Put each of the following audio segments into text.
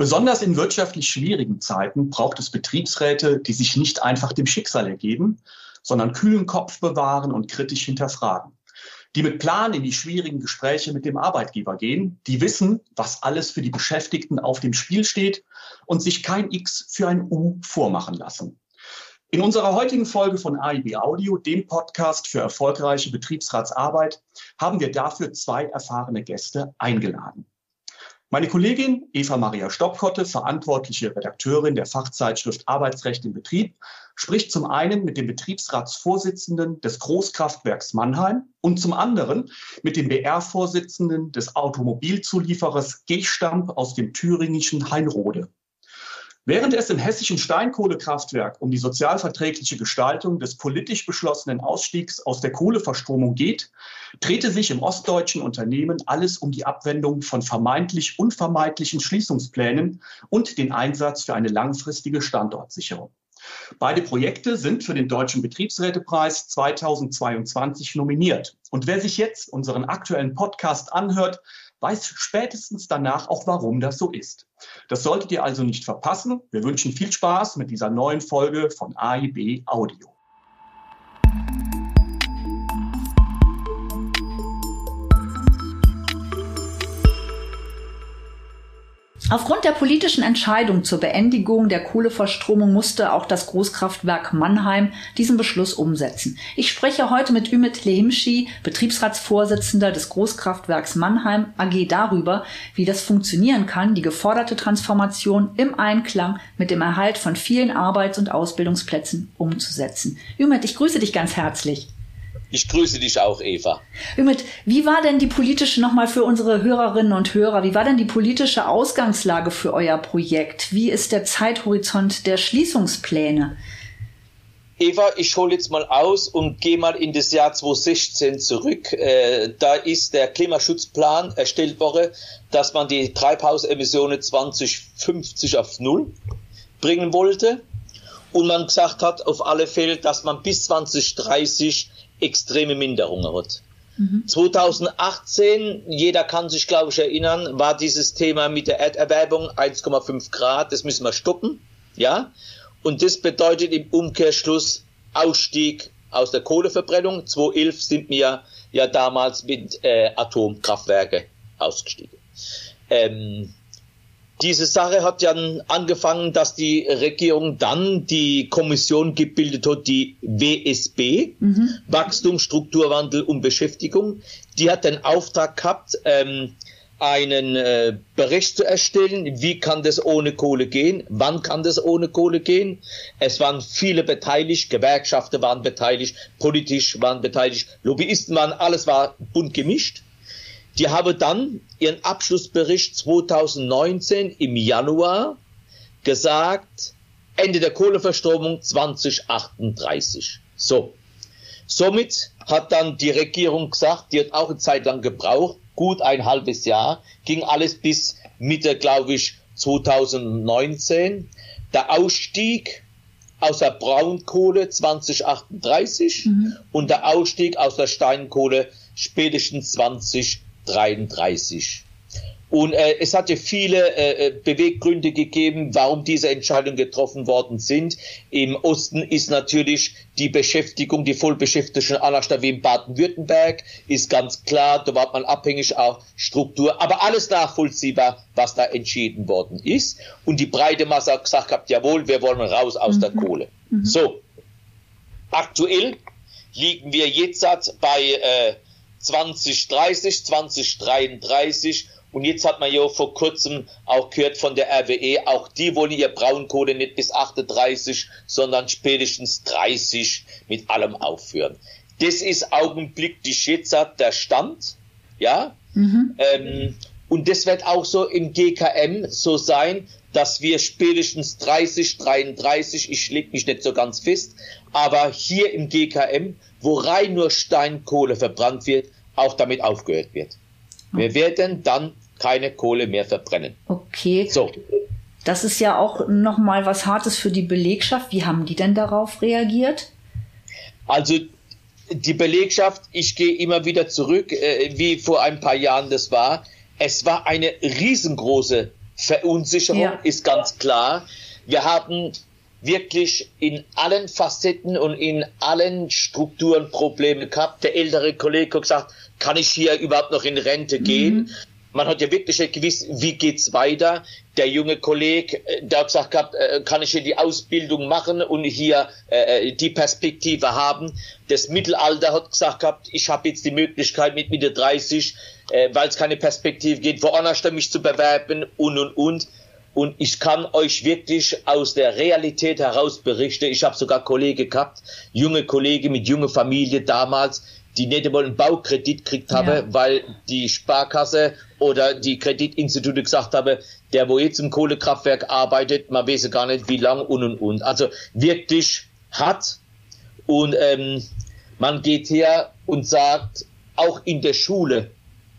Besonders in wirtschaftlich schwierigen Zeiten braucht es Betriebsräte, die sich nicht einfach dem Schicksal ergeben, sondern kühlen Kopf bewahren und kritisch hinterfragen. Die mit Plan in die schwierigen Gespräche mit dem Arbeitgeber gehen, die wissen, was alles für die Beschäftigten auf dem Spiel steht und sich kein X für ein U vormachen lassen. In unserer heutigen Folge von AIB Audio, dem Podcast für erfolgreiche Betriebsratsarbeit, haben wir dafür zwei erfahrene Gäste eingeladen. Meine Kollegin Eva Maria Stoppkotte, verantwortliche Redakteurin der Fachzeitschrift Arbeitsrecht im Betrieb, spricht zum einen mit dem Betriebsratsvorsitzenden des Großkraftwerks Mannheim und zum anderen mit dem BR-Vorsitzenden des Automobilzulieferers Gechstamp aus dem thüringischen Heinrode. Während es im hessischen Steinkohlekraftwerk um die sozialverträgliche Gestaltung des politisch beschlossenen Ausstiegs aus der Kohleverstromung geht, drehte sich im ostdeutschen Unternehmen alles um die Abwendung von vermeintlich unvermeidlichen Schließungsplänen und den Einsatz für eine langfristige Standortsicherung. Beide Projekte sind für den Deutschen Betriebsrätepreis 2022 nominiert. Und wer sich jetzt unseren aktuellen Podcast anhört, weiß spätestens danach auch, warum das so ist. Das solltet ihr also nicht verpassen. Wir wünschen viel Spaß mit dieser neuen Folge von AIB Audio. Aufgrund der politischen Entscheidung zur Beendigung der Kohleverstromung musste auch das Großkraftwerk Mannheim diesen Beschluss umsetzen. Ich spreche heute mit Ümit Lehimschi, Betriebsratsvorsitzender des Großkraftwerks Mannheim AG darüber, wie das funktionieren kann, die geforderte Transformation im Einklang mit dem Erhalt von vielen Arbeits- und Ausbildungsplätzen umzusetzen. Ümit, ich grüße dich ganz herzlich. Ich grüße dich auch, Eva. Ümit, wie war denn die politische, nochmal für unsere Hörerinnen und Hörer, wie war denn die politische Ausgangslage für euer Projekt? Wie ist der Zeithorizont der Schließungspläne? Eva, ich hole jetzt mal aus und gehe mal in das Jahr 2016 zurück. Äh, da ist der Klimaschutzplan erstellt worden, dass man die Treibhausemissionen 2050 auf Null bringen wollte. Und man gesagt hat auf alle Fälle, dass man bis 2030 extreme Minderungen hat. Mhm. 2018, jeder kann sich, glaube ich, erinnern, war dieses Thema mit der Erderwärmung 1,5 Grad, das müssen wir stoppen, ja. Und das bedeutet im Umkehrschluss Ausstieg aus der Kohleverbrennung. 2011 sind wir ja damals mit äh, Atomkraftwerke ausgestiegen. Ähm, diese Sache hat ja angefangen, dass die Regierung dann die Kommission gebildet hat, die WSB, mhm. Wachstum, Strukturwandel und Beschäftigung. Die hat den Auftrag gehabt, ähm, einen äh, Bericht zu erstellen, wie kann das ohne Kohle gehen, wann kann das ohne Kohle gehen. Es waren viele beteiligt, Gewerkschaften waren beteiligt, politisch waren beteiligt, Lobbyisten waren, alles war bunt gemischt. Die haben dann ihren Abschlussbericht 2019 im Januar gesagt, Ende der Kohleverstromung 2038. So. Somit hat dann die Regierung gesagt, die hat auch eine Zeit lang gebraucht, gut ein halbes Jahr, ging alles bis Mitte, glaube ich, 2019. Der Ausstieg aus der Braunkohle 2038 mhm. und der Ausstieg aus der Steinkohle spätestens 2038. 33. Und äh, es hatte viele äh, äh, Beweggründe gegeben, warum diese Entscheidungen getroffen worden sind. Im Osten ist natürlich die Beschäftigung, die Vollbeschäftigung anders wie in Baden-Württemberg, ist ganz klar, da war man abhängig auch Struktur, aber alles nachvollziehbar, was da entschieden worden ist. Und die breite Masse hat gesagt gehabt, jawohl, wir wollen raus aus mhm. der Kohle. Mhm. So, aktuell liegen wir jetzt bei äh, 2030, 2033 und jetzt hat man ja vor kurzem auch gehört von der RWE, auch die wollen ihr Braunkohle nicht bis 38, sondern spätestens 30 mit allem aufführen. Das ist augenblicklich jetzt der Stand, ja. Mhm. Ähm, und das wird auch so im GKM so sein, dass wir spätestens 30, 33, ich leg mich nicht so ganz fest, aber hier im GKM, wo rein nur Steinkohle verbrannt wird, auch damit aufgehört wird. Wir werden dann keine Kohle mehr verbrennen. Okay. So. Das ist ja auch nochmal was Hartes für die Belegschaft. Wie haben die denn darauf reagiert? Also die Belegschaft, ich gehe immer wieder zurück, äh, wie vor ein paar Jahren das war. Es war eine riesengroße Verunsicherung ja. ist ganz klar. Wir haben wirklich in allen Facetten und in allen Strukturen Probleme gehabt. Der ältere Kollege hat gesagt, kann ich hier überhaupt noch in Rente gehen? Mhm. Man hat ja wirklich gewusst, wie geht's weiter. Der junge Kollege, äh, der hat gesagt gehabt, äh, kann ich hier die Ausbildung machen und hier äh, die Perspektive haben. Das Mittelalter hat gesagt gehabt, ich habe jetzt die Möglichkeit mit Mitte 30, äh, weil es keine Perspektive geht, woanders mich zu bewerben und und und. Und ich kann euch wirklich aus der Realität heraus berichten. Ich habe sogar Kollegen gehabt, junge Kollegen mit junger Familie damals, die nicht einmal einen Baukredit gekriegt haben, ja. weil die Sparkasse oder die Kreditinstitute gesagt haben, der wo jetzt im Kohlekraftwerk arbeitet, man weiß gar nicht wie lang und und und. Also wirklich hart und ähm, man geht her und sagt, auch in der Schule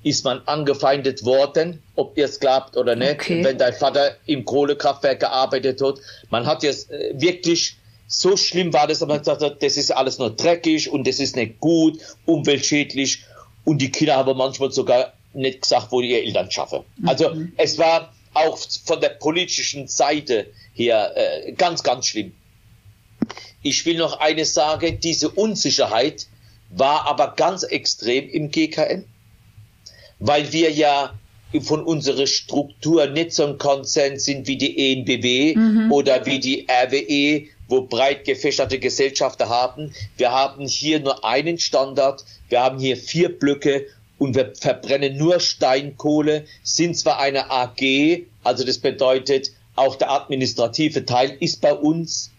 ist man angefeindet worden, ob ihr es glaubt oder nicht, okay. wenn dein Vater im Kohlekraftwerk gearbeitet hat. Man hat jetzt äh, wirklich so schlimm war das, dass man gesagt hat, das ist alles nur dreckig und das ist nicht gut, umweltschädlich. Und die Kinder haben manchmal sogar nicht gesagt, wo die ihre Eltern schaffen. Also mhm. es war auch von der politischen Seite her äh, ganz, ganz schlimm. Ich will noch eines sagen, diese Unsicherheit war aber ganz extrem im GKN, weil wir ja von unserer Struktur nicht so ein Konsens sind wie die ENBW mhm. oder wie die RWE, wo breit gefächerte Gesellschaften haben. Wir haben hier nur einen Standard, wir haben hier vier Blöcke und wir verbrennen nur Steinkohle, sind zwar eine AG, also das bedeutet, auch der administrative Teil ist bei uns,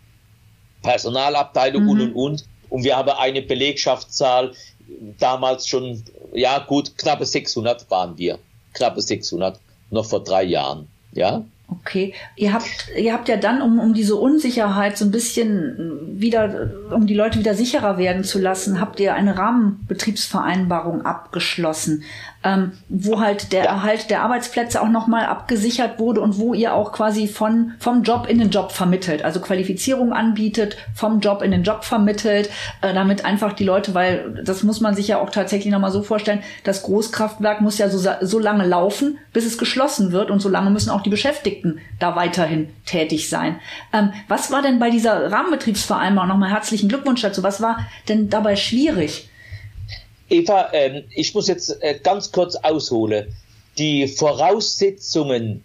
Personalabteilung mhm. und und und. Und wir haben eine Belegschaftszahl, damals schon, ja gut, knappe 600 waren wir. Knappe 600, noch vor drei Jahren. Ja. Okay, ihr habt, ihr habt ja dann, um, um diese Unsicherheit so ein bisschen wieder, um die Leute wieder sicherer werden zu lassen, habt ihr eine Rahmenbetriebsvereinbarung abgeschlossen ähm, wo halt der. Erhalt der Arbeitsplätze auch nochmal abgesichert wurde und wo ihr auch quasi von, vom Job in den Job vermittelt, also Qualifizierung anbietet, vom Job in den Job vermittelt, äh, damit einfach die Leute, weil das muss man sich ja auch tatsächlich nochmal so vorstellen, das Großkraftwerk muss ja so, so lange laufen, bis es geschlossen wird und so lange müssen auch die Beschäftigten da weiterhin tätig sein. Ähm, was war denn bei dieser Rahmenbetriebsvereinbarung, nochmal herzlichen Glückwunsch dazu, was war denn dabei schwierig? Eva, ähm, ich muss jetzt äh, ganz kurz ausholen. Die Voraussetzungen,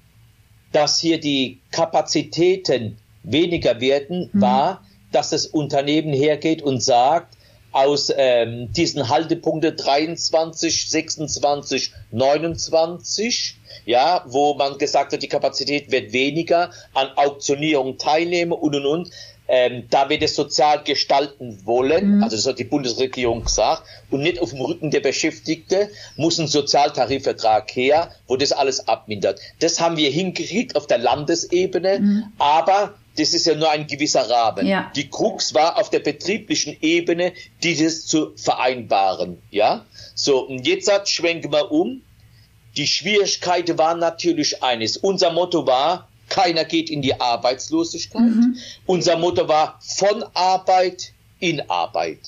dass hier die Kapazitäten weniger werden, mhm. war, dass das Unternehmen hergeht und sagt, aus ähm, diesen Haltepunkte 23, 26, 29, ja, wo man gesagt hat, die Kapazität wird weniger, an Auktionierung teilnehmen und und und, ähm, da wir das sozial gestalten wollen, mhm. also das hat die Bundesregierung gesagt, und nicht auf dem Rücken der Beschäftigten, muss ein Sozialtarifvertrag her, wo das alles abmindert. Das haben wir hingekriegt auf der Landesebene, mhm. aber das ist ja nur ein gewisser Rahmen. Ja. Die Krux war auf der betrieblichen Ebene, dieses zu vereinbaren. Ja, so und jetzt schwenken wir um. Die Schwierigkeit war natürlich eines. Unser Motto war, keiner geht in die Arbeitslosigkeit. Mhm. Unser Motto war von Arbeit in Arbeit.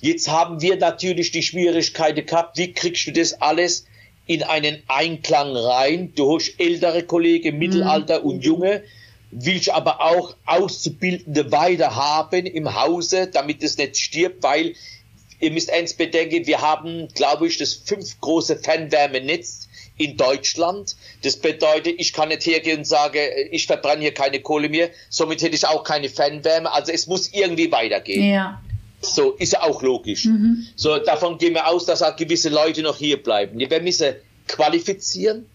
Jetzt haben wir natürlich die Schwierigkeiten gehabt, wie kriegst du das alles in einen Einklang rein durch ältere Kollegen, Mittelalter mhm. und Junge, willst aber auch Auszubildende weiter haben im Hause, damit es nicht stirbt, weil ihr müsst eins bedenken, wir haben, glaube ich, das fünf große Fernwärmenetz in Deutschland. Das bedeutet, ich kann nicht hergehen und sagen, ich verbrenne hier keine Kohle mehr, somit hätte ich auch keine Fernwärme. Also es muss irgendwie weitergehen. Ja. So, ist ja auch logisch. Mhm. So, davon gehen wir aus, dass auch gewisse Leute noch hier bleiben. Wir müssen qualifizieren,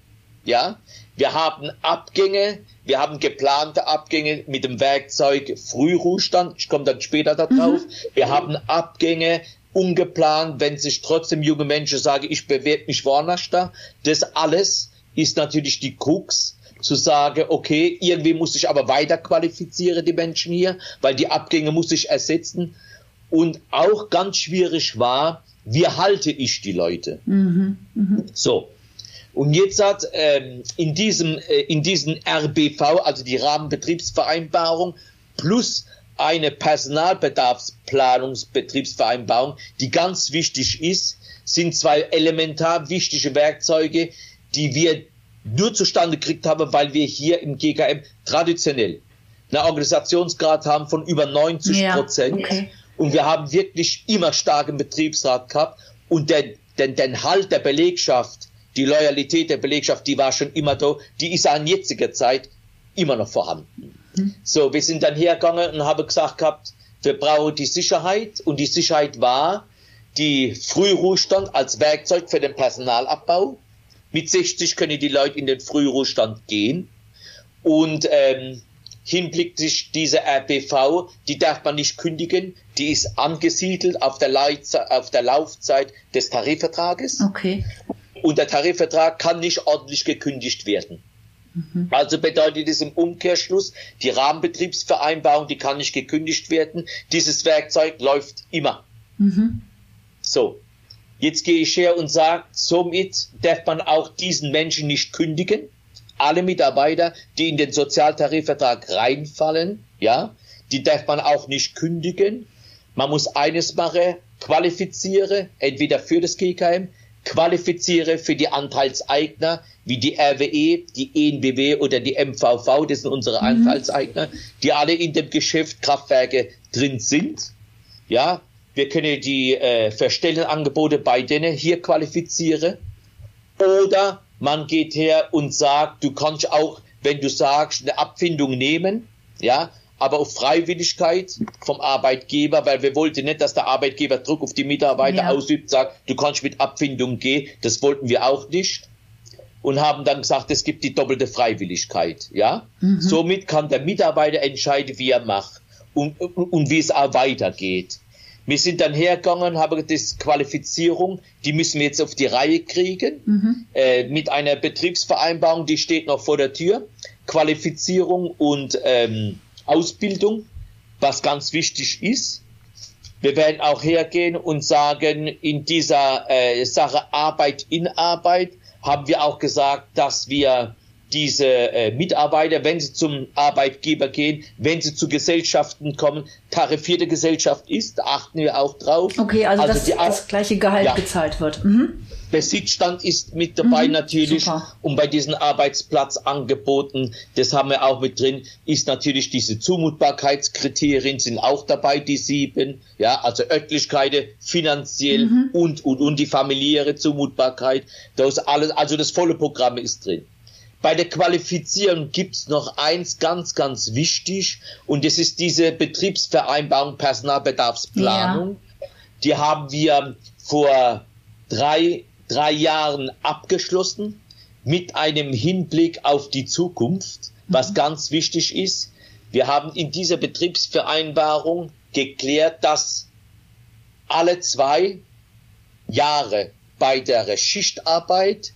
ja. Wir haben Abgänge, wir haben geplante Abgänge mit dem Werkzeug Frühruhestand. Ich komme dann später darauf. Mhm. Wir haben Abgänge ungeplant, wenn sich trotzdem junge Menschen sagen, ich bewerbe mich woanders da. Das alles ist natürlich die Krux, zu sagen, okay, irgendwie muss ich aber weiter qualifizieren, die Menschen hier, weil die Abgänge muss ich ersetzen. Und auch ganz schwierig war, wie halte ich die Leute? Mhm, mh. So. Und jetzt hat ähm, in diesem äh, in diesen RBV, also die Rahmenbetriebsvereinbarung plus eine Personalbedarfsplanungsbetriebsvereinbarung, die ganz wichtig ist, sind zwei elementar wichtige Werkzeuge, die wir nur zustande gekriegt haben, weil wir hier im GKM traditionell einen Organisationsgrad haben von über 90 Prozent. Ja, okay. Und wir haben wirklich immer starken Betriebsrat gehabt. Und der, den, den Halt der Belegschaft, die Loyalität der Belegschaft, die war schon immer da. Die ist an jetziger Zeit immer noch vorhanden. Mhm. So, wir sind dann hergegangen und haben gesagt gehabt, wir brauchen die Sicherheit. Und die Sicherheit war die Frühruhestand als Werkzeug für den Personalabbau. Mit 60 können die Leute in den Frühruhestand gehen. Und ähm, hinblicklich diese RBV, die darf man nicht kündigen, die ist angesiedelt auf der, auf der Laufzeit des Tarifvertrages. Okay. Und der Tarifvertrag kann nicht ordentlich gekündigt werden. Mhm. Also bedeutet es im Umkehrschluss, die Rahmenbetriebsvereinbarung, die kann nicht gekündigt werden. Dieses Werkzeug läuft immer. Mhm. So. Jetzt gehe ich her und sage, somit darf man auch diesen Menschen nicht kündigen alle Mitarbeiter, die in den Sozialtarifvertrag reinfallen, ja, die darf man auch nicht kündigen. Man muss eines machen, qualifiziere, entweder für das GKM, qualifiziere für die Anteilseigner, wie die RWE, die ENBW oder die MVV, das sind unsere mhm. Anteilseigner, die alle in dem Geschäft Kraftwerke drin sind. Ja, wir können die äh, Verstellenangebote bei denen hier qualifizieren. Oder man geht her und sagt, du kannst auch, wenn du sagst, eine Abfindung nehmen, ja, aber auf Freiwilligkeit vom Arbeitgeber, weil wir wollten nicht, dass der Arbeitgeber Druck auf die Mitarbeiter ja. ausübt, sagt, du kannst mit Abfindung gehen, das wollten wir auch nicht und haben dann gesagt, es gibt die doppelte Freiwilligkeit, ja. Mhm. Somit kann der Mitarbeiter entscheiden, wie er macht und, und, und wie es auch weitergeht. Wir sind dann hergegangen, haben das Qualifizierung, die müssen wir jetzt auf die Reihe kriegen, mhm. äh, mit einer Betriebsvereinbarung, die steht noch vor der Tür. Qualifizierung und ähm, Ausbildung, was ganz wichtig ist. Wir werden auch hergehen und sagen, in dieser äh, Sache Arbeit in Arbeit haben wir auch gesagt, dass wir diese äh, Mitarbeiter, wenn sie zum Arbeitgeber gehen, wenn sie zu Gesellschaften kommen, tarifierte Gesellschaft ist, achten wir auch drauf. Okay, also, also dass die, das gleiche Gehalt ja, gezahlt wird. Mhm. Besitzstand ist mit dabei mhm, natürlich super. und bei diesen Arbeitsplatzangeboten, das haben wir auch mit drin, ist natürlich diese Zumutbarkeitskriterien sind auch dabei, die sieben, ja, also Örtlichkeiten, finanziell mhm. und, und, und die familiäre Zumutbarkeit, das alles, also das volle Programm ist drin. Bei der Qualifizierung gibt's noch eins ganz, ganz wichtig und das ist diese Betriebsvereinbarung Personalbedarfsplanung. Ja. Die haben wir vor drei, drei Jahren abgeschlossen mit einem Hinblick auf die Zukunft, was mhm. ganz wichtig ist. Wir haben in dieser Betriebsvereinbarung geklärt, dass alle zwei Jahre bei der Schichtarbeit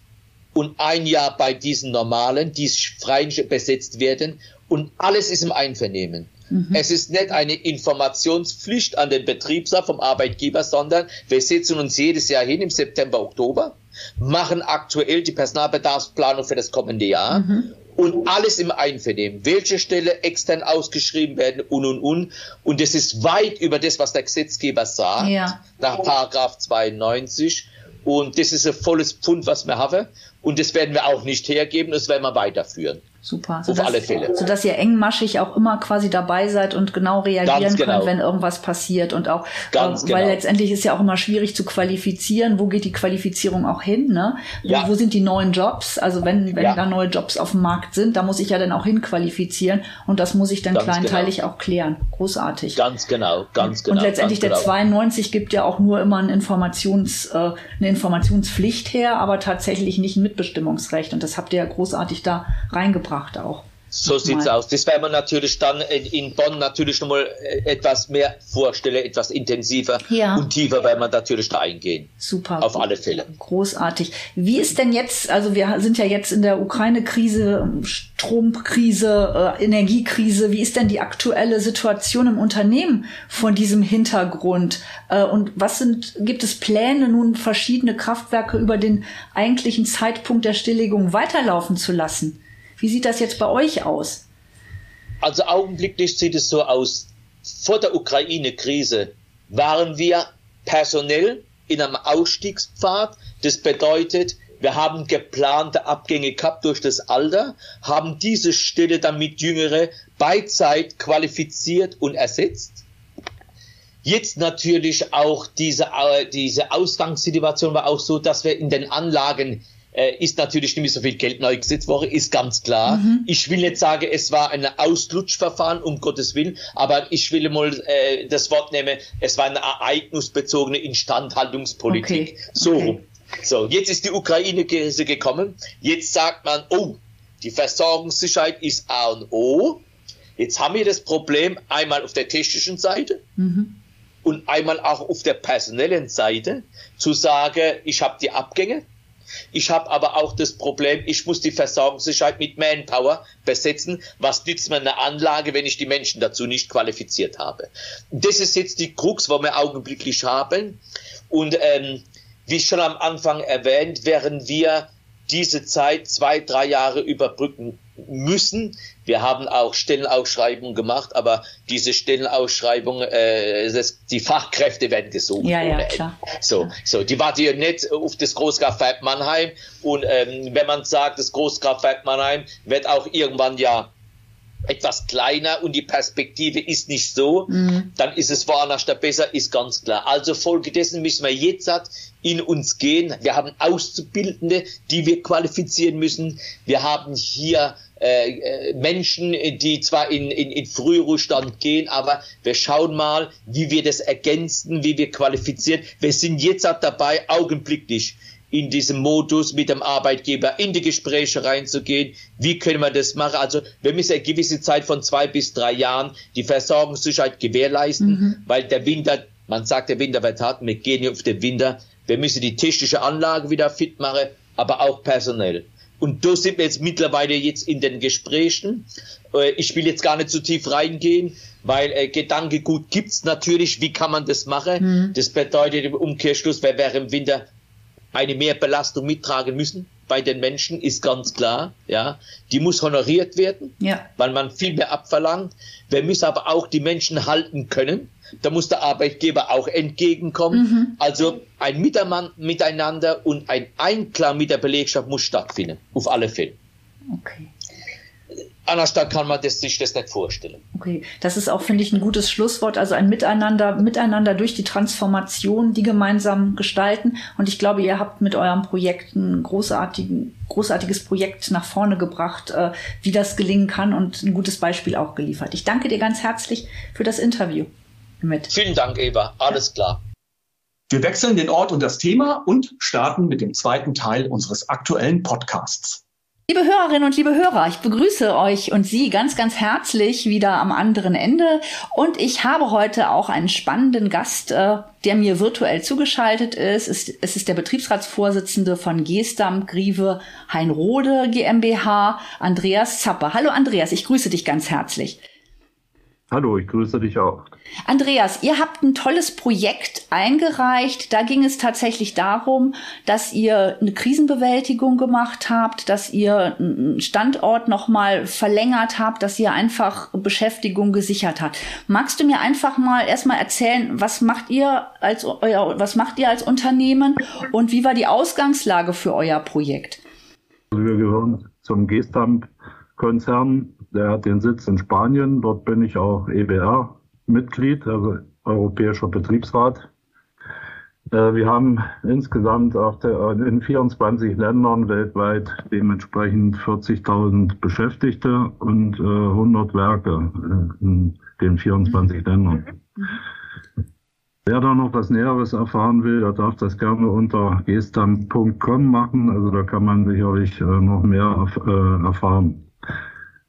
und ein Jahr bei diesen normalen, die frei besetzt werden und alles ist im Einvernehmen. Mhm. Es ist nicht eine Informationspflicht an den Betriebsrat vom Arbeitgeber, sondern wir setzen uns jedes Jahr hin im September, Oktober, machen aktuell die Personalbedarfsplanung für das kommende Jahr mhm. und alles im Einvernehmen. Welche Stelle extern ausgeschrieben werden und und und. Und es ist weit über das, was der Gesetzgeber sagt, ja. nach Paragraph 92. Und das ist ein volles Pfund, was wir haben. Und das werden wir auch nicht hergeben, das werden wir weiterführen. Super. Sodass, Auf alle Fälle. Sodass ihr engmaschig auch immer quasi dabei seid und genau reagieren genau. könnt, wenn irgendwas passiert. Und auch, Ganz äh, weil genau. letztendlich ist ja auch immer schwierig zu qualifizieren. Wo geht die Qualifizierung auch hin? Ne? Ja. Wo, wo sind die neuen Jobs? Also wenn, wenn ja. da neue Jobs auf dem Markt sind, da muss ich ja dann auch hinqualifizieren. Und das muss ich dann ganz kleinteilig genau. auch klären. Großartig. Ganz genau, ganz genau. Und letztendlich der genau. 92 gibt ja auch nur immer ein Informations, äh, eine Informationspflicht her, aber tatsächlich nicht ein Mitbestimmungsrecht. Und das habt ihr ja großartig da reingebracht gebracht auch. So sieht's aus. Das werden wir natürlich dann in Bonn natürlich nochmal äh, etwas mehr vorstellen, etwas intensiver ja. und tiefer werden wir natürlich da eingehen. Super. Auf alle Fälle. Großartig. Wie ist denn jetzt, also wir sind ja jetzt in der Ukraine-Krise, Stromkrise, äh, Energiekrise. Wie ist denn die aktuelle Situation im Unternehmen vor diesem Hintergrund? Äh, und was sind, gibt es Pläne, nun verschiedene Kraftwerke über den eigentlichen Zeitpunkt der Stilllegung weiterlaufen zu lassen? Wie sieht das jetzt bei euch aus? Also augenblicklich sieht es so aus. Vor der Ukraine-Krise waren wir personell in einem Ausstiegspfad. Das bedeutet, Wir haben geplante Abgänge gehabt durch das Alter, haben diese Stelle dann mit Jüngere bei Zeit qualifiziert und ersetzt. Jetzt natürlich auch diese, äh, diese Ausgangssituation war auch so, dass wir in den Anlagen äh, ist natürlich nicht mehr so viel Geld neu gesetzt worden, ist ganz klar. Mhm. Ich will nicht sagen, es war ein Auslutschverfahren, um Gottes Willen, aber ich will mal äh, das Wort nehmen, es war eine ereignisbezogene Instandhaltungspolitik. Okay. So okay. So, jetzt ist die Ukraine-Krise gekommen. Jetzt sagt man, oh, die Versorgungssicherheit ist A und O. Jetzt haben wir das Problem einmal auf der technischen Seite mhm. und einmal auch auf der personellen Seite zu sagen, ich habe die Abgänge, ich habe aber auch das Problem, ich muss die Versorgungssicherheit mit Manpower besetzen. Was nützt mir eine Anlage, wenn ich die Menschen dazu nicht qualifiziert habe? Das ist jetzt die Krux, wo wir augenblicklich haben. Und ähm, wie schon am Anfang erwähnt, werden wir diese Zeit zwei, drei Jahre überbrücken müssen. Wir haben auch Stellenausschreibungen gemacht, aber diese Stellenausschreibungen, äh, das, die Fachkräfte werden gesucht. Ja, ja, klar. So, so, die warten ja nicht auf das Großkraftwerk Mannheim. Und ähm, wenn man sagt, das Großkraftwerk Mannheim wird auch irgendwann ja etwas kleiner und die Perspektive ist nicht so, mhm. dann ist es woanders da besser, ist ganz klar. Also folgedessen müssen wir jetzt in uns gehen. Wir haben Auszubildende, die wir qualifizieren müssen. Wir haben hier äh, äh Menschen, die zwar in, in, in Frühruhestand gehen, aber wir schauen mal, wie wir das ergänzen, wie wir qualifizieren. Wir sind jetzt dabei, augenblicklich in diesem Modus mit dem Arbeitgeber in die Gespräche reinzugehen. Wie können wir das machen? Also wir müssen eine gewisse Zeit von zwei bis drei Jahren die Versorgungssicherheit gewährleisten, mhm. weil der Winter, man sagt, der Winter wird hart, wir gehen auf den Winter. Wir müssen die technische Anlage wieder fit machen, aber auch personell. Und da sind wir jetzt mittlerweile jetzt in den Gesprächen. Äh, ich will jetzt gar nicht zu tief reingehen, weil äh, Gedanke gut gibt's natürlich. Wie kann man das machen? Mhm. Das bedeutet im Umkehrschluss, wer wäre im Winter eine Mehrbelastung mittragen müssen bei den Menschen, ist ganz klar. Ja, die muss honoriert werden, ja. weil man viel mehr abverlangt. Wir müssen aber auch die Menschen halten können. Da muss der Arbeitgeber auch entgegenkommen. Mhm. Also ein Miteinander und ein Einklang mit der Belegschaft muss stattfinden, auf alle Fälle. Okay anders da kann man das, sich das nicht vorstellen. Okay, das ist auch, finde ich, ein gutes Schlusswort. Also ein Miteinander, Miteinander durch die Transformation, die gemeinsam gestalten. Und ich glaube, ihr habt mit eurem Projekt ein großartigen, großartiges Projekt nach vorne gebracht, äh, wie das gelingen kann und ein gutes Beispiel auch geliefert. Ich danke dir ganz herzlich für das Interview mit. Vielen Dank, Eva. Alles klar. Wir wechseln den Ort und das Thema und starten mit dem zweiten Teil unseres aktuellen Podcasts. Liebe Hörerinnen und liebe Hörer, ich begrüße euch und Sie ganz, ganz herzlich wieder am anderen Ende. Und ich habe heute auch einen spannenden Gast, äh, der mir virtuell zugeschaltet ist. Es ist der Betriebsratsvorsitzende von Gestam Grieve Heinrode GmbH, Andreas Zappe. Hallo Andreas, ich grüße dich ganz herzlich. Hallo, ich grüße dich auch. Andreas, ihr habt ein tolles Projekt eingereicht. Da ging es tatsächlich darum, dass ihr eine Krisenbewältigung gemacht habt, dass ihr einen Standort nochmal verlängert habt, dass ihr einfach Beschäftigung gesichert habt. Magst du mir einfach mal erstmal erzählen, was macht ihr als euer, was macht ihr als Unternehmen und wie war die Ausgangslage für euer Projekt? Also wir gehören zum Gestamp-Konzern der hat den Sitz in Spanien. Dort bin ich auch EBR-Mitglied, also Europäischer Betriebsrat. Äh, wir haben insgesamt der, in 24 Ländern weltweit dementsprechend 40.000 Beschäftigte und 100 Werke äh, in den 24 Ländern. Wer da noch was Näheres erfahren will, der darf das gerne unter gestam.com machen. Also da kann man sicherlich äh, noch mehr erfahren.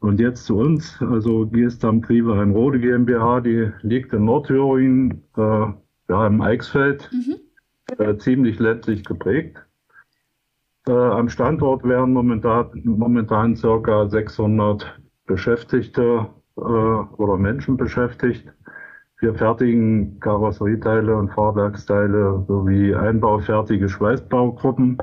Und jetzt zu uns, also Giestam Triebe Rode GmbH, die liegt in Nordthüringen, äh, ja, im Eichsfeld, mhm. äh, ziemlich ländlich geprägt. Äh, am Standort werden momentan, momentan circa 600 Beschäftigte äh, oder Menschen beschäftigt. Wir fertigen Karosserieteile und Fahrwerksteile sowie einbaufertige Schweißbaugruppen,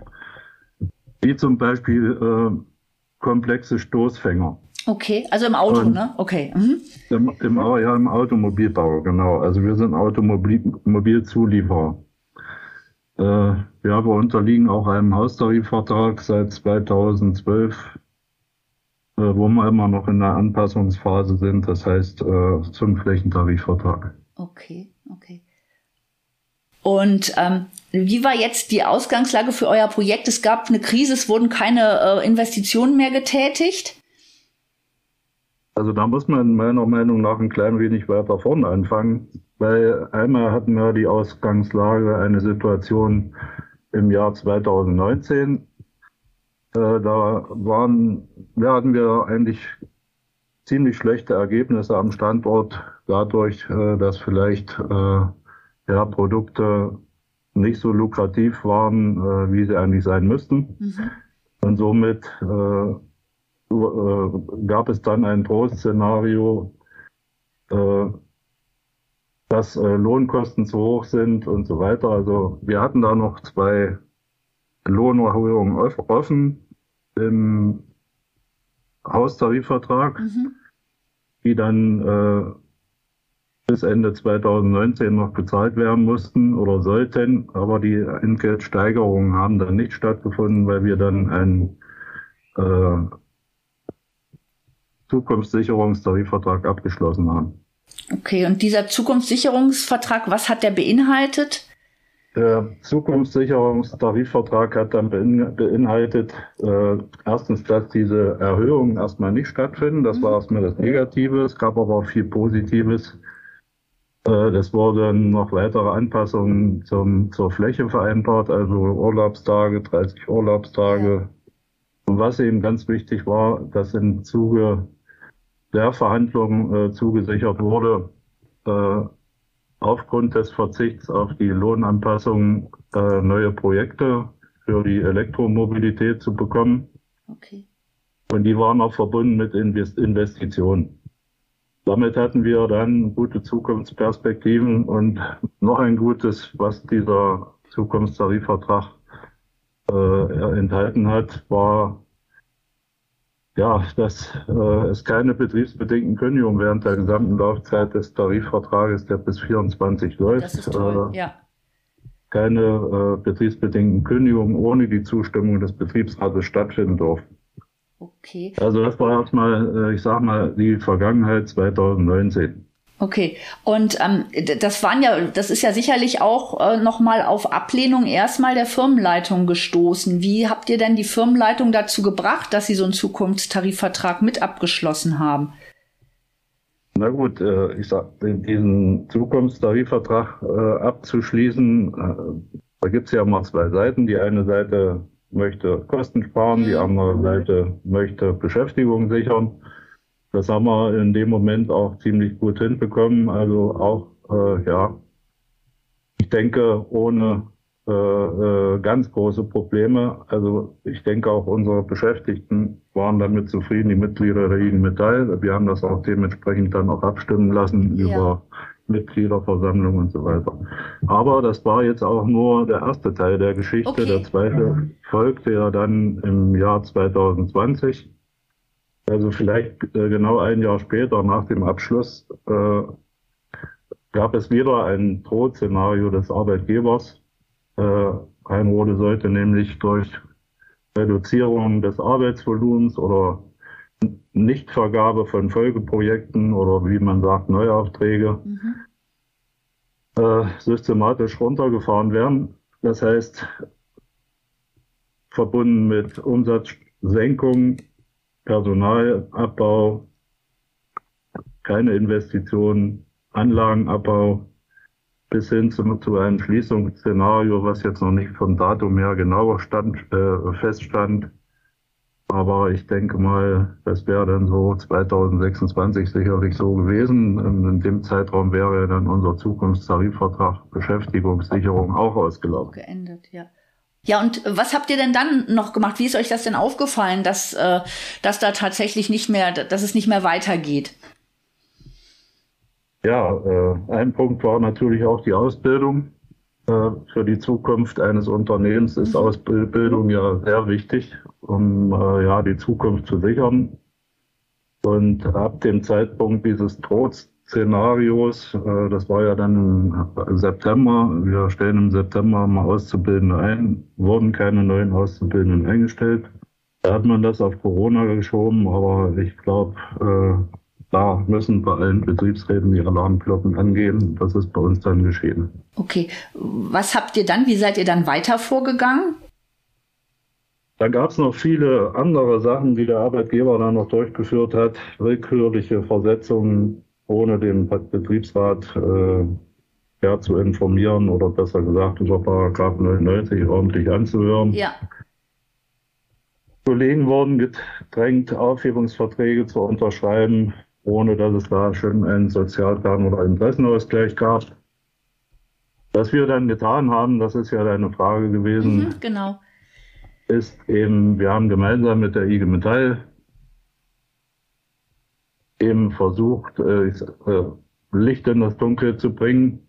wie zum Beispiel äh, komplexe Stoßfänger. Okay, also im Auto, Und ne? Okay. Mhm. Im, im, ja, im Automobilbau, genau. Also wir sind Automobilzulieferer. Äh, ja, wir unterliegen auch einem Haustarifvertrag seit 2012, äh, wo wir immer noch in der Anpassungsphase sind, das heißt äh, zum Flächentarifvertrag. Okay, okay. Und ähm, wie war jetzt die Ausgangslage für euer Projekt? Es gab eine Krise, es wurden keine äh, Investitionen mehr getätigt. Also da muss man meiner Meinung nach ein klein wenig weiter vorne anfangen, weil einmal hatten wir die Ausgangslage, eine Situation im Jahr 2019. Äh, da waren, ja, hatten wir eigentlich ziemlich schlechte Ergebnisse am Standort dadurch, äh, dass vielleicht äh, ja, Produkte nicht so lukrativ waren, wie sie eigentlich sein müssten. Mhm. Und somit äh, gab es dann ein Drohszenario, äh, dass äh, Lohnkosten zu hoch sind und so weiter. Also wir hatten da noch zwei Lohnerhöhungen offen im Haustarifvertrag, mhm. die dann äh, bis Ende 2019 noch bezahlt werden mussten oder sollten, aber die Entgeltsteigerungen haben dann nicht stattgefunden, weil wir dann einen äh, Zukunftssicherungstarifvertrag abgeschlossen haben. Okay, und dieser Zukunftssicherungsvertrag, was hat der beinhaltet? Der Zukunftssicherungstarifvertrag hat dann beinhaltet, äh, erstens, dass diese Erhöhungen erstmal nicht stattfinden. Das mhm. war erstmal das Negative. Es gab aber auch viel Positives. Äh, das wurden noch weitere Anpassungen zum, zur Fläche vereinbart, also Urlaubstage, 30 Urlaubstage. Ja. Und was eben ganz wichtig war, dass im Zuge der Verhandlungen äh, zugesichert wurde, äh, aufgrund des Verzichts auf die Lohnanpassung äh, neue Projekte für die Elektromobilität zu bekommen. Okay. Und die waren auch verbunden mit Invest Investitionen. Damit hatten wir dann gute Zukunftsperspektiven und noch ein gutes, was dieser Zukunftstarifvertrag äh, enthalten hat, war ja, dass äh, es keine betriebsbedingten Kündigungen während der gesamten Laufzeit des Tarifvertrages, der bis 24 läuft. Äh, ja. Keine äh, betriebsbedingten Kündigungen ohne die Zustimmung des Betriebsrates stattfinden durften. Okay. Also das war erstmal, äh, ich sag mal, die Vergangenheit 2019. Okay, und ähm, das waren ja, das ist ja sicherlich auch äh, nochmal auf Ablehnung erstmal der Firmenleitung gestoßen. Wie habt ihr denn die Firmenleitung dazu gebracht, dass sie so einen Zukunftstarifvertrag mit abgeschlossen haben? Na gut, äh, ich sag, diesen Zukunftstarifvertrag äh, abzuschließen, äh, da gibt's ja mal zwei Seiten. Die eine Seite möchte Kosten sparen, die mhm. andere Seite möchte Beschäftigung sichern. Das haben wir in dem Moment auch ziemlich gut hinbekommen. Also auch, äh, ja, ich denke, ohne äh, äh, ganz große Probleme. Also ich denke auch unsere Beschäftigten waren damit zufrieden, die Mitglieder der IG Metall. Wir haben das auch dementsprechend dann auch abstimmen lassen ja. über Mitgliederversammlung und so weiter. Aber das war jetzt auch nur der erste Teil der Geschichte. Okay. Der zweite folgte ja dann im Jahr 2020. Also vielleicht äh, genau ein Jahr später nach dem Abschluss äh, gab es wieder ein Drohszenario des Arbeitgebers. Äh, Rheinrode sollte nämlich durch Reduzierung des Arbeitsvolumens oder Nichtvergabe von Folgeprojekten oder wie man sagt, Neuaufträge mhm. äh, systematisch runtergefahren werden. Das heißt, verbunden mit Umsatzsenkung Personalabbau, keine Investitionen, Anlagenabbau bis hin zu, zu einem Schließungsszenario, was jetzt noch nicht vom Datum her genauer stand, äh, feststand. Aber ich denke mal, das wäre dann so 2026 sicherlich so gewesen. In dem Zeitraum wäre dann unser Zukunftstarifvertrag Beschäftigungssicherung auch ausgelaufen. Geendet, ja. Ja, und was habt ihr denn dann noch gemacht? Wie ist euch das denn aufgefallen, dass, äh, dass da tatsächlich nicht mehr, dass es nicht mehr weitergeht? Ja, äh, ein Punkt war natürlich auch die Ausbildung. Äh, für die Zukunft eines Unternehmens ist mhm. Ausbildung ja sehr wichtig, um äh, ja die Zukunft zu sichern. Und ab dem Zeitpunkt dieses Szenarios. Äh, das war ja dann im September. Wir stellen im September mal Auszubildende ein, wurden keine neuen Auszubildenden eingestellt. Da hat man das auf Corona geschoben, aber ich glaube, äh, da müssen bei allen Betriebsräten die Alarmglocken angehen. Das ist bei uns dann geschehen. Okay. Was habt ihr dann? Wie seid ihr dann weiter vorgegangen? Da gab es noch viele andere Sachen, die der Arbeitgeber dann noch durchgeführt hat. Willkürliche Versetzungen, ohne den Betriebsrat äh, ja, zu informieren oder besser gesagt über Paragraph 99 ordentlich anzuhören. Ja. Kollegen wurden gedrängt, Aufhebungsverträge zu unterschreiben, ohne dass es da schon einen Sozialplan oder Interessenausgleich gab. Was wir dann getan haben, das ist ja deine Frage gewesen. Mhm, genau. Ist eben, wir haben gemeinsam mit der IG Metall eben versucht, äh, äh, Licht in das Dunkel zu bringen.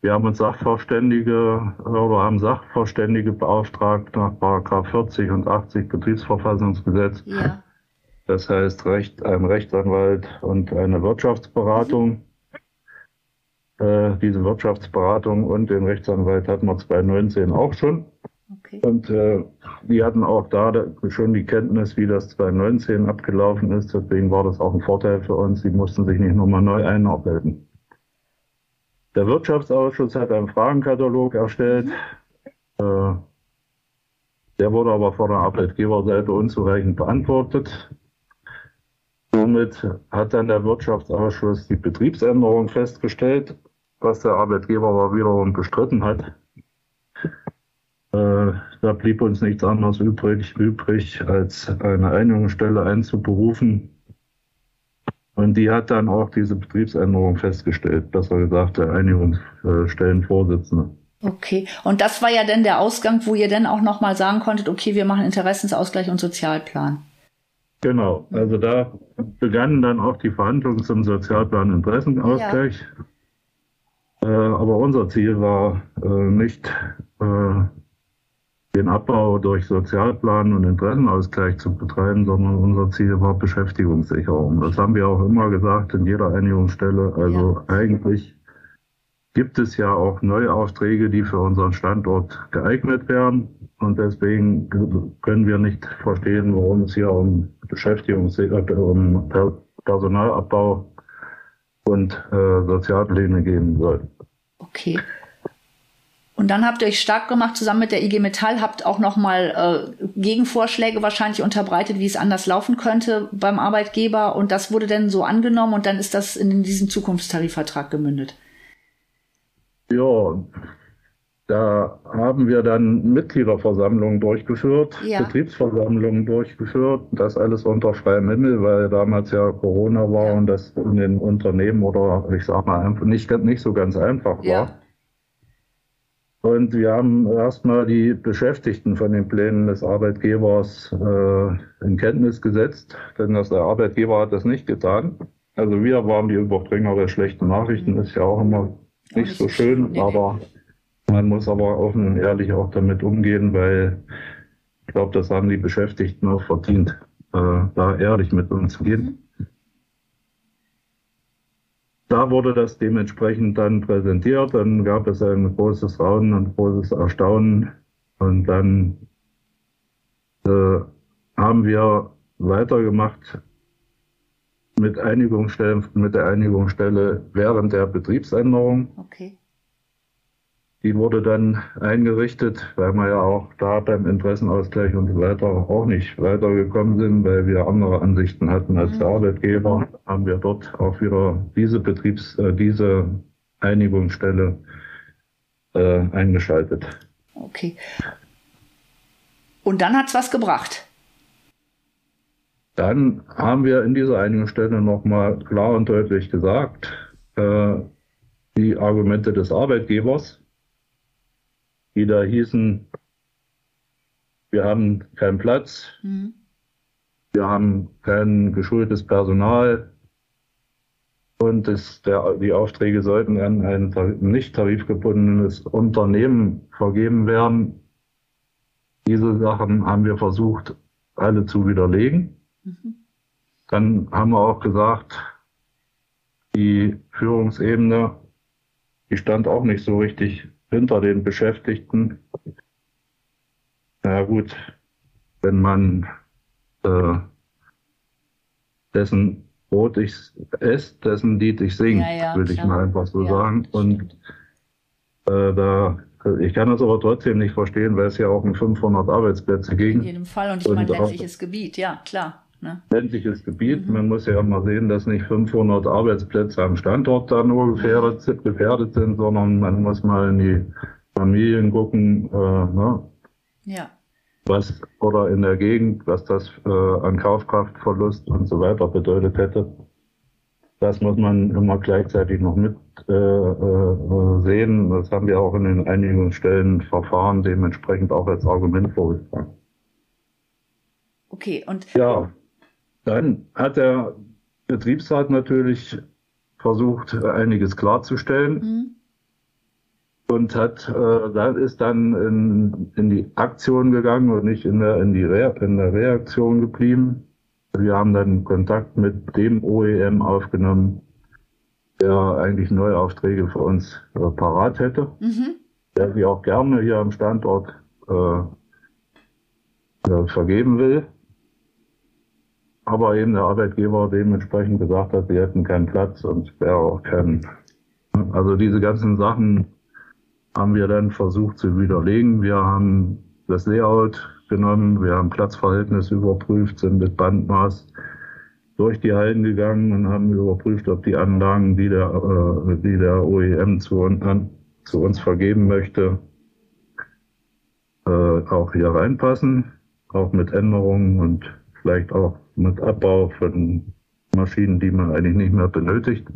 Wir haben uns Sachverständige oder haben Sachverständige beauftragt nach Paragraph 40 und 80 Betriebsverfassungsgesetz. Ja. Das heißt Recht, ein Rechtsanwalt und eine Wirtschaftsberatung. Äh, diese Wirtschaftsberatung und den Rechtsanwalt hatten wir 2019 auch schon. Okay. Und äh, die hatten auch da schon die Kenntnis, wie das 2019 abgelaufen ist. Deswegen war das auch ein Vorteil für uns. Sie mussten sich nicht nochmal neu einarbeiten. Der Wirtschaftsausschuss hat einen Fragenkatalog erstellt. Äh, der wurde aber von der Arbeitgeberseite unzureichend beantwortet. Somit hat dann der Wirtschaftsausschuss die Betriebsänderung festgestellt, was der Arbeitgeber aber wiederum bestritten hat. Da blieb uns nichts anderes übrig, übrig, als eine Einigungsstelle einzuberufen. Und die hat dann auch diese Betriebsänderung festgestellt, besser gesagt, der Einigungsstellenvorsitzende. Okay, und das war ja dann der Ausgang, wo ihr dann auch nochmal sagen konntet, okay, wir machen Interessensausgleich und Sozialplan. Genau, also da begannen dann auch die Verhandlungen zum Sozialplan Interessenausgleich. Ja. Äh, aber unser Ziel war äh, nicht äh, den Abbau durch Sozialplan und Interessenausgleich zu betreiben, sondern unser Ziel war Beschäftigungssicherung. Das haben wir auch immer gesagt in jeder Einigungsstelle. Also ja. eigentlich gibt es ja auch Neuaufträge, die für unseren Standort geeignet werden. Und deswegen können wir nicht verstehen, warum es hier um Beschäftigungssicherung, um Personalabbau und äh, Sozialpläne gehen soll. Okay. Und dann habt ihr euch stark gemacht zusammen mit der IG Metall, habt auch nochmal äh, Gegenvorschläge wahrscheinlich unterbreitet, wie es anders laufen könnte beim Arbeitgeber. Und das wurde dann so angenommen und dann ist das in diesen Zukunftstarifvertrag gemündet. Ja, da haben wir dann Mitgliederversammlungen durchgeführt, ja. Betriebsversammlungen durchgeführt, das alles unter freiem Himmel, weil damals ja Corona war ja. und das in den Unternehmen oder ich sag mal einfach nicht, nicht so ganz einfach war. Ja. Und wir haben erstmal die Beschäftigten von den Plänen des Arbeitgebers äh, in Kenntnis gesetzt, denn das, der Arbeitgeber hat das nicht getan. Also wir waren die Überbringer der schlechten Nachrichten, mhm. ist ja auch immer nicht so schön, aber man muss aber offen und ehrlich auch damit umgehen, weil ich glaube, das haben die Beschäftigten auch verdient, äh, da ehrlich mit umzugehen. Da wurde das dementsprechend dann präsentiert, dann gab es ein großes Raunen und großes Erstaunen und dann äh, haben wir weitergemacht mit Einigungsstellen, mit der Einigungsstelle während der Betriebsänderung. Okay. Die wurde dann eingerichtet, weil wir ja auch da beim Interessenausgleich und so weiter auch nicht weitergekommen sind, weil wir andere Ansichten hatten als der mhm. Arbeitgeber, haben wir dort auch wieder diese Betriebs-, äh, diese Einigungsstelle äh, eingeschaltet. Okay. Und dann hat's was gebracht. Dann haben wir in dieser Einigungsstelle nochmal klar und deutlich gesagt, äh, die Argumente des Arbeitgebers, die da hießen, wir haben keinen Platz, mhm. wir haben kein geschultes Personal und das, der, die Aufträge sollten an ein nicht tarifgebundenes Unternehmen vergeben werden. Diese Sachen haben wir versucht, alle zu widerlegen. Mhm. Dann haben wir auch gesagt, die Führungsebene, die stand auch nicht so richtig hinter den Beschäftigten. Na gut, wenn man äh, dessen Brot ich esse, dessen Lied ich singe, ja, ja, würde ich mal einfach so ja, sagen. Und äh, da, ich kann das aber trotzdem nicht verstehen, weil es ja auch um 500 Arbeitsplätze ging. In jedem Fall und ich meine ländliches Gebiet, ja klar. Ne? Ländliches Gebiet. Mhm. Man muss ja mal sehen, dass nicht 500 Arbeitsplätze am Standort da nur gefährdet, mhm. gefährdet sind, sondern man muss mal in die Familien gucken, äh, ne? Ja was oder in der Gegend, was das äh, an Kaufkraftverlust und so weiter bedeutet hätte. Das muss man immer gleichzeitig noch mit äh, äh, sehen. Das haben wir auch in den einigen Stellen Verfahren dementsprechend auch als Argument vorgetragen. Okay, und ja, dann hat der Betriebsrat natürlich versucht, einiges klarzustellen. Mhm und hat äh, dann ist dann in, in die Aktion gegangen und nicht in der in die Re in der Reaktion geblieben. Wir haben dann Kontakt mit dem OEM aufgenommen, der eigentlich neue Aufträge für uns äh, parat hätte, mhm. der sie auch gerne hier am Standort äh, äh, vergeben will. Aber eben der Arbeitgeber dementsprechend gesagt hat, sie hätten keinen Platz und wäre auch kein. Also diese ganzen Sachen haben wir dann versucht zu widerlegen. Wir haben das Layout genommen, wir haben Platzverhältnis überprüft, sind mit Bandmaß durch die Hallen gegangen und haben überprüft, ob die Anlagen, die der, äh, die der OEM zu, an, zu uns vergeben möchte, äh, auch hier reinpassen, auch mit Änderungen und vielleicht auch mit Abbau von Maschinen, die man eigentlich nicht mehr benötigt.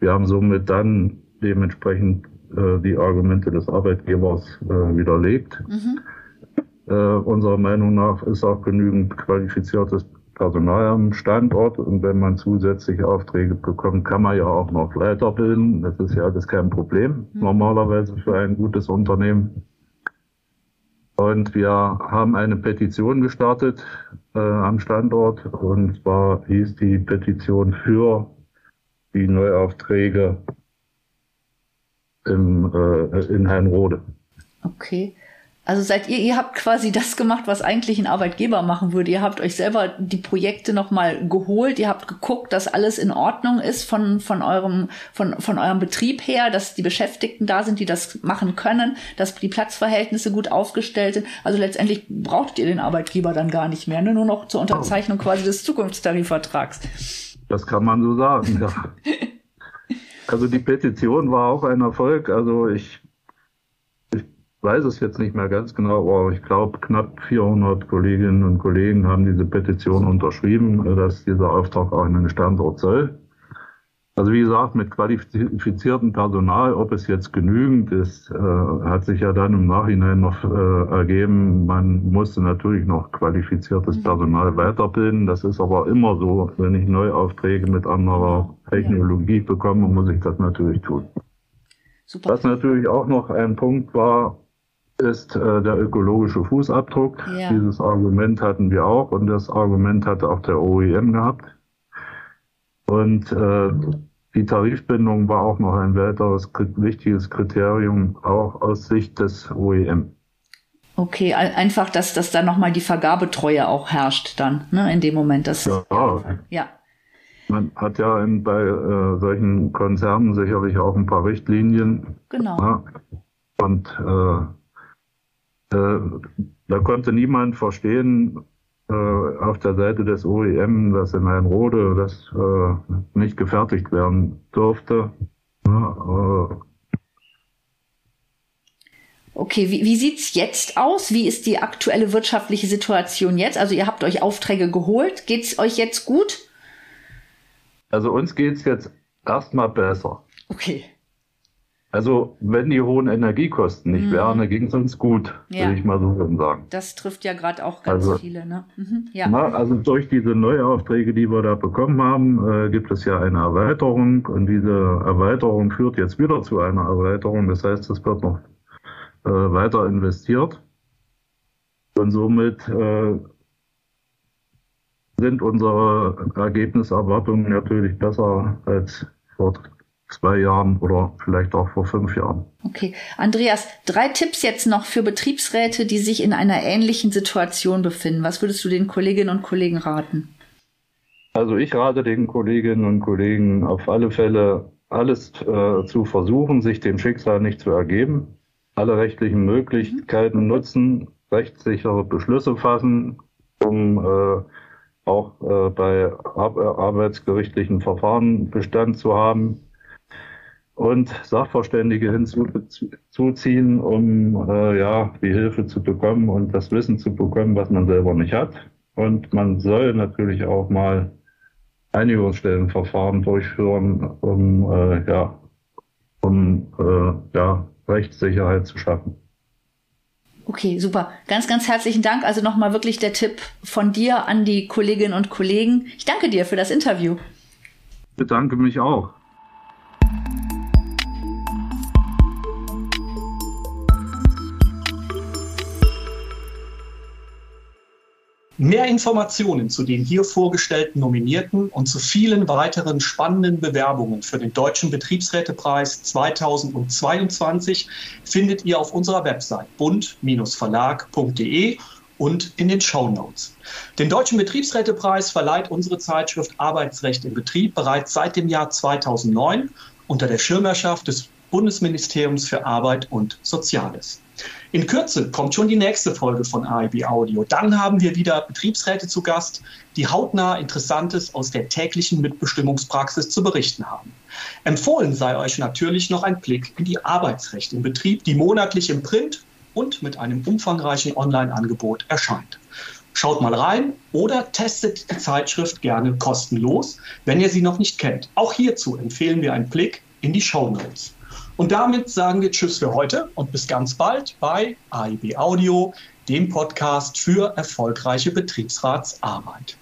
Wir haben somit dann dementsprechend äh, die Argumente des Arbeitgebers äh, widerlegt. Mhm. Äh, unserer Meinung nach ist auch genügend qualifiziertes Personal am Standort und wenn man zusätzliche Aufträge bekommt, kann man ja auch noch weiterbilden. Das ist ja alles kein Problem mhm. normalerweise für ein gutes Unternehmen. Und wir haben eine Petition gestartet äh, am Standort und zwar hieß die Petition für die Neuaufträge im, äh, in Herrnrode. Okay. Also seid ihr, ihr habt quasi das gemacht, was eigentlich ein Arbeitgeber machen würde. Ihr habt euch selber die Projekte nochmal geholt. Ihr habt geguckt, dass alles in Ordnung ist von, von eurem, von, von eurem Betrieb her, dass die Beschäftigten da sind, die das machen können, dass die Platzverhältnisse gut aufgestellt sind. Also letztendlich braucht ihr den Arbeitgeber dann gar nicht mehr, ne? nur noch zur Unterzeichnung quasi des Zukunftstarifvertrags. Das kann man so sagen, ja. Also die Petition war auch ein Erfolg. Also ich, ich weiß es jetzt nicht mehr ganz genau, aber ich glaube, knapp 400 Kolleginnen und Kollegen haben diese Petition unterschrieben, dass dieser Auftrag auch in den Standort soll. Also wie gesagt, mit qualifiziertem Personal, ob es jetzt genügend ist, äh, hat sich ja dann im Nachhinein noch äh, ergeben. Man musste natürlich noch qualifiziertes mhm. Personal weiterbilden. Das ist aber immer so, wenn ich Neuaufträge mit anderer Technologie bekomme, muss ich das natürlich tun. Super. Was natürlich auch noch ein Punkt war, ist äh, der ökologische Fußabdruck. Ja. Dieses Argument hatten wir auch und das Argument hatte auch der OEM gehabt. Und äh, die Tarifbindung war auch noch ein weiteres wichtiges Kriterium, auch aus Sicht des OEM. Okay, einfach, dass, dass da nochmal die Vergabetreue auch herrscht dann, ne, in dem Moment. Dass, ja, ja. Man hat ja in, bei äh, solchen Konzernen sicherlich auch ein paar Richtlinien. Genau. Ja, und äh, da konnte niemand verstehen, äh, auf der Seite des OEM, dass in Rode das äh, nicht gefertigt werden durfte. Äh, Okay, wie, wie sieht's jetzt aus? Wie ist die aktuelle wirtschaftliche Situation jetzt? Also ihr habt euch Aufträge geholt. Geht's euch jetzt gut? Also uns geht's jetzt erstmal besser. Okay. Also wenn die hohen Energiekosten nicht mhm. wären, ging es uns gut, ja. würde ich mal so sagen. Das trifft ja gerade auch ganz also, viele. Ne? Mhm. Ja. Na, also durch diese Neuaufträge, die wir da bekommen haben, äh, gibt es ja eine Erweiterung und diese Erweiterung führt jetzt wieder zu einer Erweiterung. Das heißt, es wird noch äh, weiter investiert und somit äh, sind unsere Ergebniserwartungen natürlich besser als vor zwei Jahren oder vielleicht auch vor fünf Jahren. Okay. Andreas, drei Tipps jetzt noch für Betriebsräte, die sich in einer ähnlichen Situation befinden. Was würdest du den Kolleginnen und Kollegen raten? Also ich rate den Kolleginnen und Kollegen auf alle Fälle, alles äh, zu versuchen, sich dem Schicksal nicht zu ergeben, alle rechtlichen Möglichkeiten nutzen, rechtssichere Beschlüsse fassen, um äh, auch äh, bei ar arbeitsgerichtlichen Verfahren Bestand zu haben und Sachverständige hinzuziehen, um äh, ja die Hilfe zu bekommen und das Wissen zu bekommen, was man selber nicht hat. Und man soll natürlich auch mal Einigungsstellenverfahren durchführen, um äh, ja um äh, ja Rechtssicherheit zu schaffen. Okay, super. Ganz, ganz herzlichen Dank. Also nochmal wirklich der Tipp von dir an die Kolleginnen und Kollegen. Ich danke dir für das Interview. Ich bedanke mich auch. Mehr Informationen zu den hier vorgestellten Nominierten und zu vielen weiteren spannenden Bewerbungen für den Deutschen Betriebsrätepreis 2022 findet ihr auf unserer Website bund-verlag.de und in den Show Notes. Den Deutschen Betriebsrätepreis verleiht unsere Zeitschrift Arbeitsrecht im Betrieb bereits seit dem Jahr 2009 unter der Schirmherrschaft des Bundesministeriums für Arbeit und Soziales. In Kürze kommt schon die nächste Folge von AIB Audio. Dann haben wir wieder Betriebsräte zu Gast, die hautnah Interessantes aus der täglichen Mitbestimmungspraxis zu berichten haben. Empfohlen sei euch natürlich noch ein Blick in die Arbeitsrecht im Betrieb, die monatlich im Print und mit einem umfangreichen Online-Angebot erscheint. Schaut mal rein oder testet die Zeitschrift gerne kostenlos, wenn ihr sie noch nicht kennt. Auch hierzu empfehlen wir einen Blick in die Show Notes. Und damit sagen wir Tschüss für heute und bis ganz bald bei AIB Audio, dem Podcast für erfolgreiche Betriebsratsarbeit.